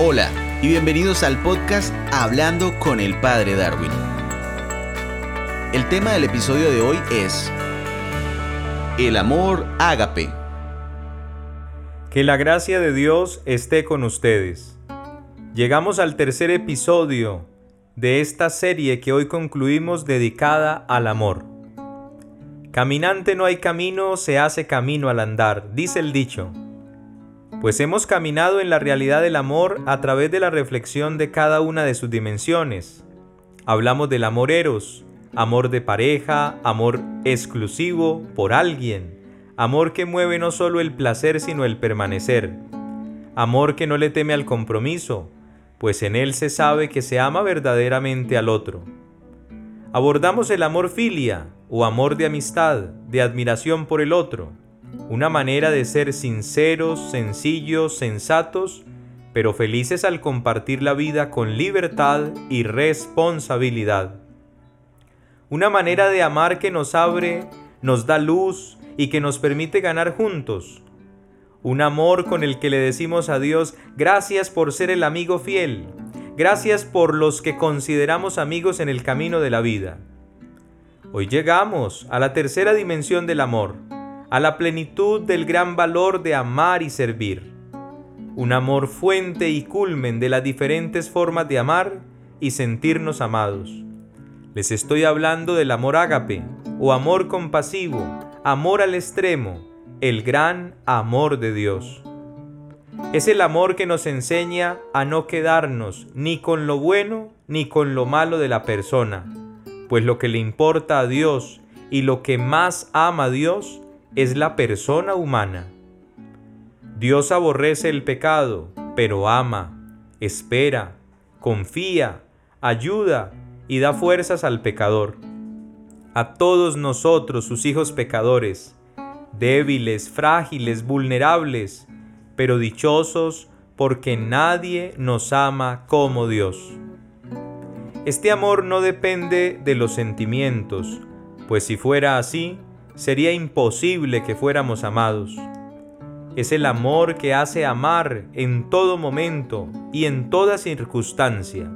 Hola y bienvenidos al podcast Hablando con el Padre Darwin. El tema del episodio de hoy es El amor ágape. Que la gracia de Dios esté con ustedes. Llegamos al tercer episodio de esta serie que hoy concluimos dedicada al amor. Caminante no hay camino, se hace camino al andar, dice el dicho pues hemos caminado en la realidad del amor a través de la reflexión de cada una de sus dimensiones. Hablamos del amor eros, amor de pareja, amor exclusivo por alguien, amor que mueve no solo el placer sino el permanecer, amor que no le teme al compromiso, pues en él se sabe que se ama verdaderamente al otro. Abordamos el amor filia o amor de amistad, de admiración por el otro, una manera de ser sinceros, sencillos, sensatos, pero felices al compartir la vida con libertad y responsabilidad. Una manera de amar que nos abre, nos da luz y que nos permite ganar juntos. Un amor con el que le decimos a Dios, gracias por ser el amigo fiel, gracias por los que consideramos amigos en el camino de la vida. Hoy llegamos a la tercera dimensión del amor, a la plenitud del gran valor de amar y servir. Un amor fuente y culmen de las diferentes formas de amar y sentirnos amados. Les estoy hablando del amor ágape o amor compasivo, amor al extremo, el gran amor de Dios. Es el amor que nos enseña a no quedarnos ni con lo bueno ni con lo malo de la persona, pues lo que le importa a Dios y lo que más ama a Dios es la persona humana. Dios aborrece el pecado, pero ama, espera, confía, ayuda y da fuerzas al pecador. A todos nosotros, sus hijos pecadores, débiles, frágiles, vulnerables, pero dichosos porque nadie nos ama como Dios. Este amor no depende de los sentimientos, pues si fuera así, sería imposible que fuéramos amados. Es el amor que hace amar en todo momento y en toda circunstancia.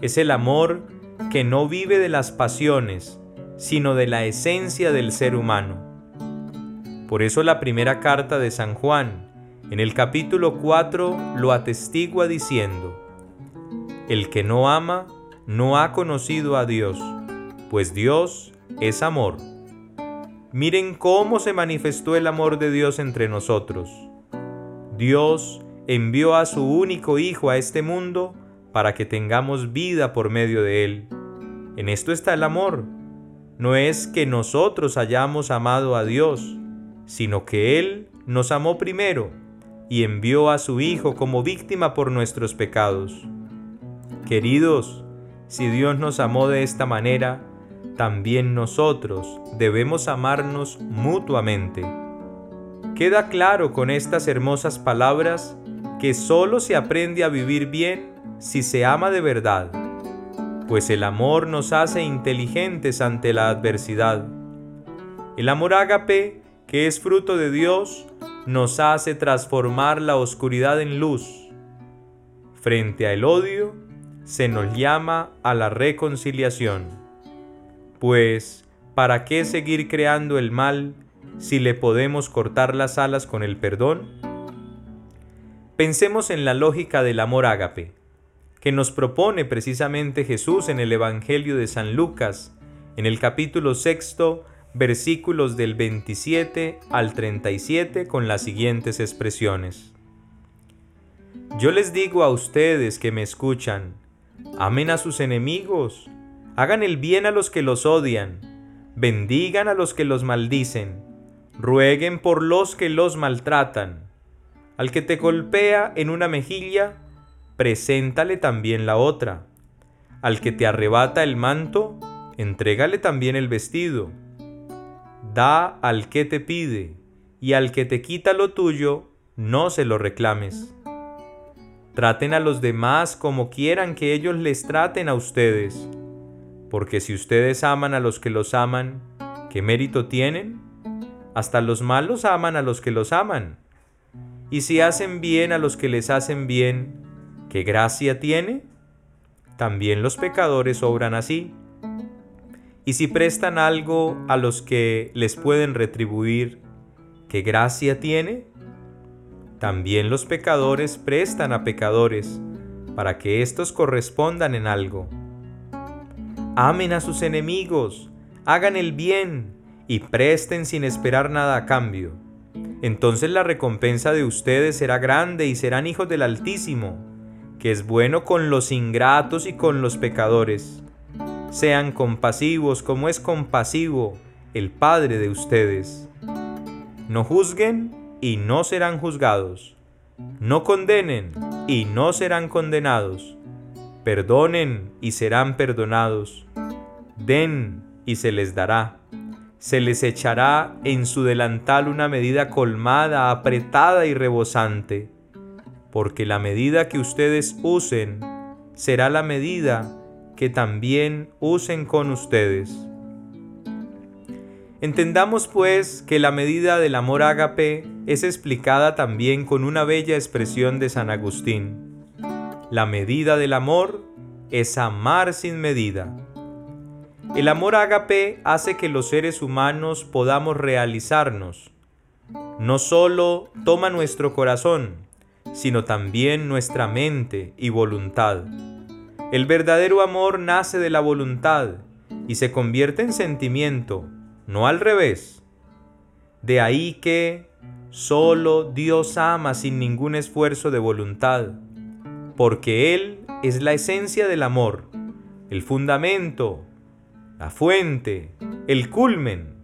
Es el amor que no vive de las pasiones, sino de la esencia del ser humano. Por eso la primera carta de San Juan, en el capítulo 4, lo atestigua diciendo, El que no ama, no ha conocido a Dios, pues Dios es amor. Miren cómo se manifestó el amor de Dios entre nosotros. Dios envió a su único Hijo a este mundo para que tengamos vida por medio de Él. En esto está el amor. No es que nosotros hayamos amado a Dios, sino que Él nos amó primero y envió a su Hijo como víctima por nuestros pecados. Queridos, si Dios nos amó de esta manera, también nosotros debemos amarnos mutuamente. Queda claro con estas hermosas palabras que solo se aprende a vivir bien si se ama de verdad, pues el amor nos hace inteligentes ante la adversidad. El amor ágape, que es fruto de Dios, nos hace transformar la oscuridad en luz. Frente al odio, se nos llama a la reconciliación. Pues, ¿para qué seguir creando el mal si le podemos cortar las alas con el perdón? Pensemos en la lógica del amor ágape, que nos propone precisamente Jesús en el Evangelio de San Lucas, en el capítulo sexto, versículos del 27 al 37, con las siguientes expresiones. Yo les digo a ustedes que me escuchan, amen a sus enemigos, Hagan el bien a los que los odian, bendigan a los que los maldicen, rueguen por los que los maltratan. Al que te golpea en una mejilla, preséntale también la otra. Al que te arrebata el manto, entrégale también el vestido. Da al que te pide, y al que te quita lo tuyo, no se lo reclames. Traten a los demás como quieran que ellos les traten a ustedes porque si ustedes aman a los que los aman, ¿qué mérito tienen? Hasta los malos aman a los que los aman. Y si hacen bien a los que les hacen bien, ¿Qué gracia tiene? También los pecadores obran así. Y si prestan algo a los que les pueden retribuir, ¿qué gracia tiene? También los pecadores prestan a pecadores para que éstos correspondan en algo. Amen a sus enemigos, hagan el bien y presten sin esperar nada a cambio. Entonces la recompensa de ustedes será grande y serán hijos del Altísimo, que es bueno con los ingratos y con los pecadores. Sean compasivos como es compasivo el Padre de ustedes. No juzguen y no serán juzgados. No condenen y no serán condenados Perdonen y serán perdonados. Den y se les dará. Se les echará en su delantal una medida colmada, apretada y rebosante, porque la medida que ustedes usen será la medida que también usen con ustedes. Entendamos pues que la medida del amor ágape es explicada también con una bella expresión de San Agustín. La medida del amor es amar sin medida. El amor ágape hace que los seres humanos podamos realizarnos. No solo toma nuestro corazón, sino también nuestra mente y voluntad. El verdadero amor nace de la voluntad y se convierte en sentimiento, no al revés. De ahí que solo Dios ama sin ningún esfuerzo de voluntad porque Él es la esencia del amor, el fundamento, la fuente, el culmen.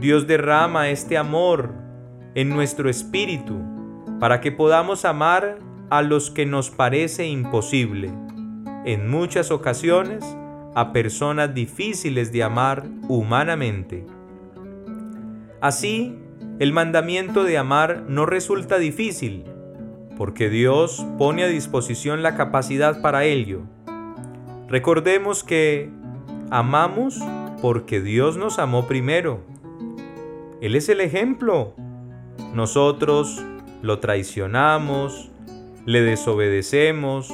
Dios derrama este amor en nuestro espíritu para que podamos amar a los que nos parece imposible, en muchas ocasiones a personas difíciles de amar humanamente. Así, el mandamiento de amar no resulta difícil, porque Dios pone a disposición la capacidad para ello. Recordemos que amamos porque Dios nos amó primero. Él es el ejemplo. Nosotros lo traicionamos, le desobedecemos,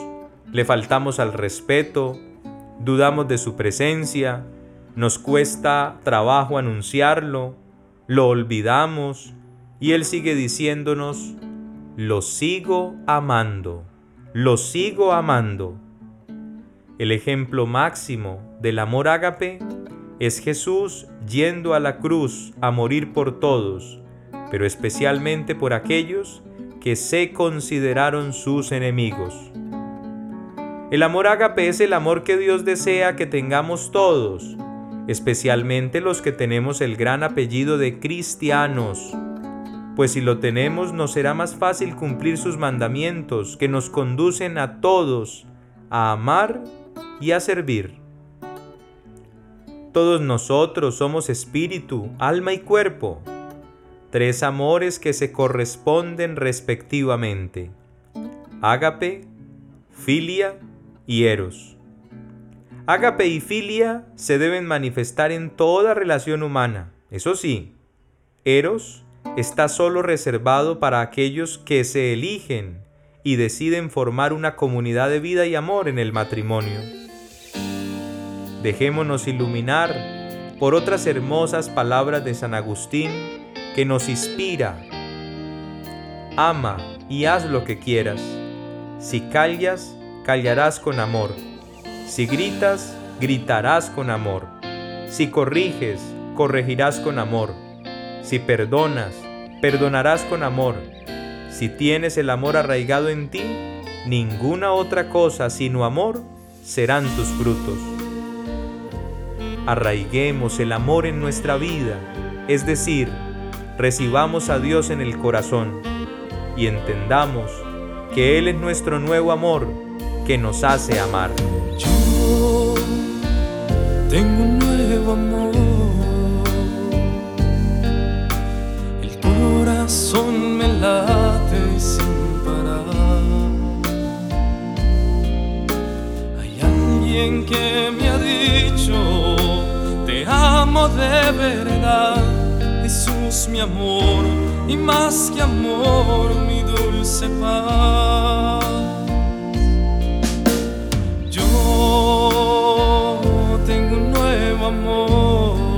le faltamos al respeto, dudamos de su presencia, nos cuesta trabajo anunciarlo, lo olvidamos y Él sigue diciéndonos, lo sigo amando, lo sigo amando. El ejemplo máximo del amor ágape es Jesús yendo a la cruz a morir por todos, pero especialmente por aquellos que se consideraron sus enemigos. El amor ágape es el amor que Dios desea que tengamos todos, especialmente los que tenemos el gran apellido de cristianos pues si lo tenemos nos será más fácil cumplir sus mandamientos que nos conducen a todos a amar y a servir. Todos nosotros somos espíritu, alma y cuerpo, tres amores que se corresponden respectivamente, ágape, filia y eros. Ágape y filia se deben manifestar en toda relación humana, eso sí, eros está solo reservado para aquellos que se eligen y deciden formar una comunidad de vida y amor en el matrimonio. Dejémonos iluminar por otras hermosas palabras de San Agustín que nos inspira. Ama y haz lo que quieras. Si callas, callarás con amor. Si gritas, gritarás con amor. Si corriges, corregirás con amor si perdonas, perdonarás con amor. Si tienes el amor arraigado en ti, ninguna otra cosa sino amor serán tus frutos. Arraiguemos el amor en nuestra vida, es decir, recibamos a Dios en el corazón y entendamos que Él es nuestro nuevo amor que nos hace amar. verdad, Jesús mi amor, y más que amor, mi dulce paz. Yo tengo un nuevo amor,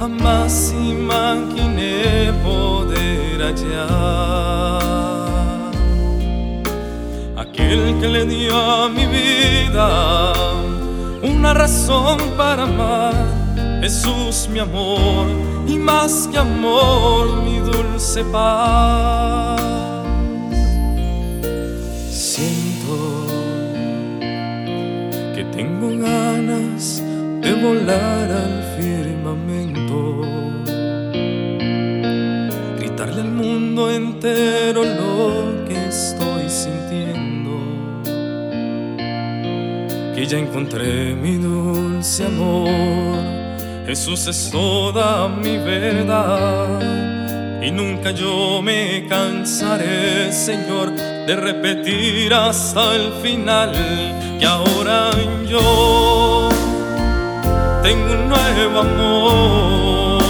a más jamás imaginé poder hallar aquel que le dio mi vida una razón para amar. Jesús, mi amor, y más que amor, mi dulce paz. Tengo ganas de volar al firmamento, gritarle al mundo entero lo que estoy sintiendo, que ya encontré mi dulce amor, Jesús es toda mi verdad. Y nunca yo me cansaré, Señor, de repetir hasta el final que ahora yo tengo un nuevo amor.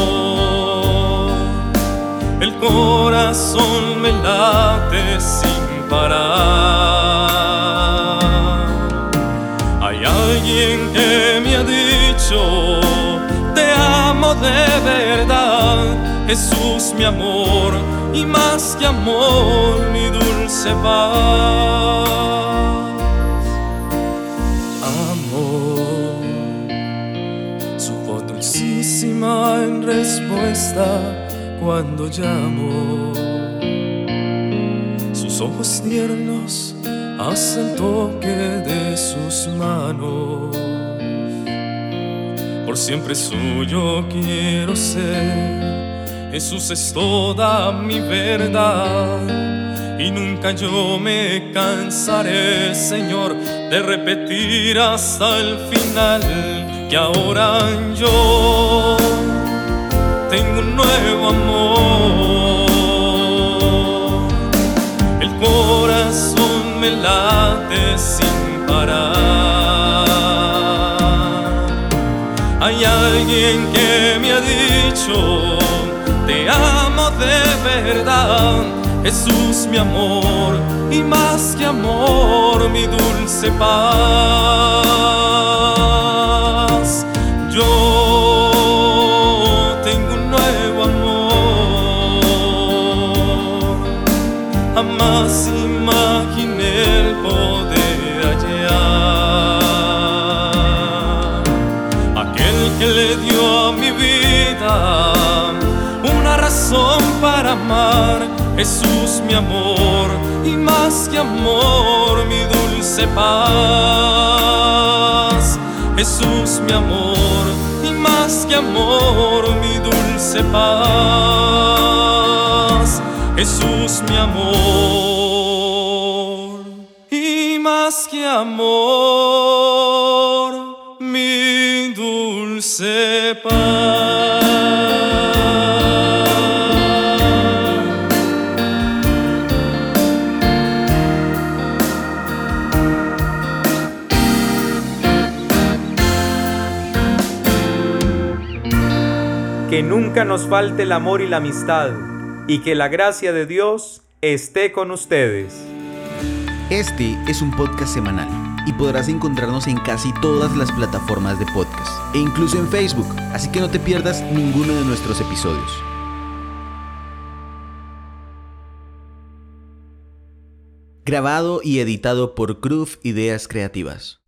El corazón me late sin parar. Dicho, te amo de verdad, Jesús mi amor, y más que amor, mi dulce paz. en respuesta cuando llamo. Sus ojos tiernos el toque de sus manos. Por siempre suyo quiero ser. Jesús es toda mi verdad. Y nunca yo me cansaré, Señor, de repetir hasta el final que ahora yo tengo un nuevo amor. El corazón me late sin parar. Hay alguien que me ha dicho, te amo de verdad. Jesús mi amor y más que amor mi dulce paz. Jesús mi amor y más que amor mi dulce paz. Jesús mi amor y más que amor mi dulce paz. Jesús mi amor y más que amor mi dulce paz. Que nunca nos falte el amor y la amistad, y que la gracia de Dios esté con ustedes. Este es un podcast semanal y podrás encontrarnos en casi todas las plataformas de podcast e incluso en Facebook, así que no te pierdas ninguno de nuestros episodios. Grabado y editado por Groove Ideas Creativas.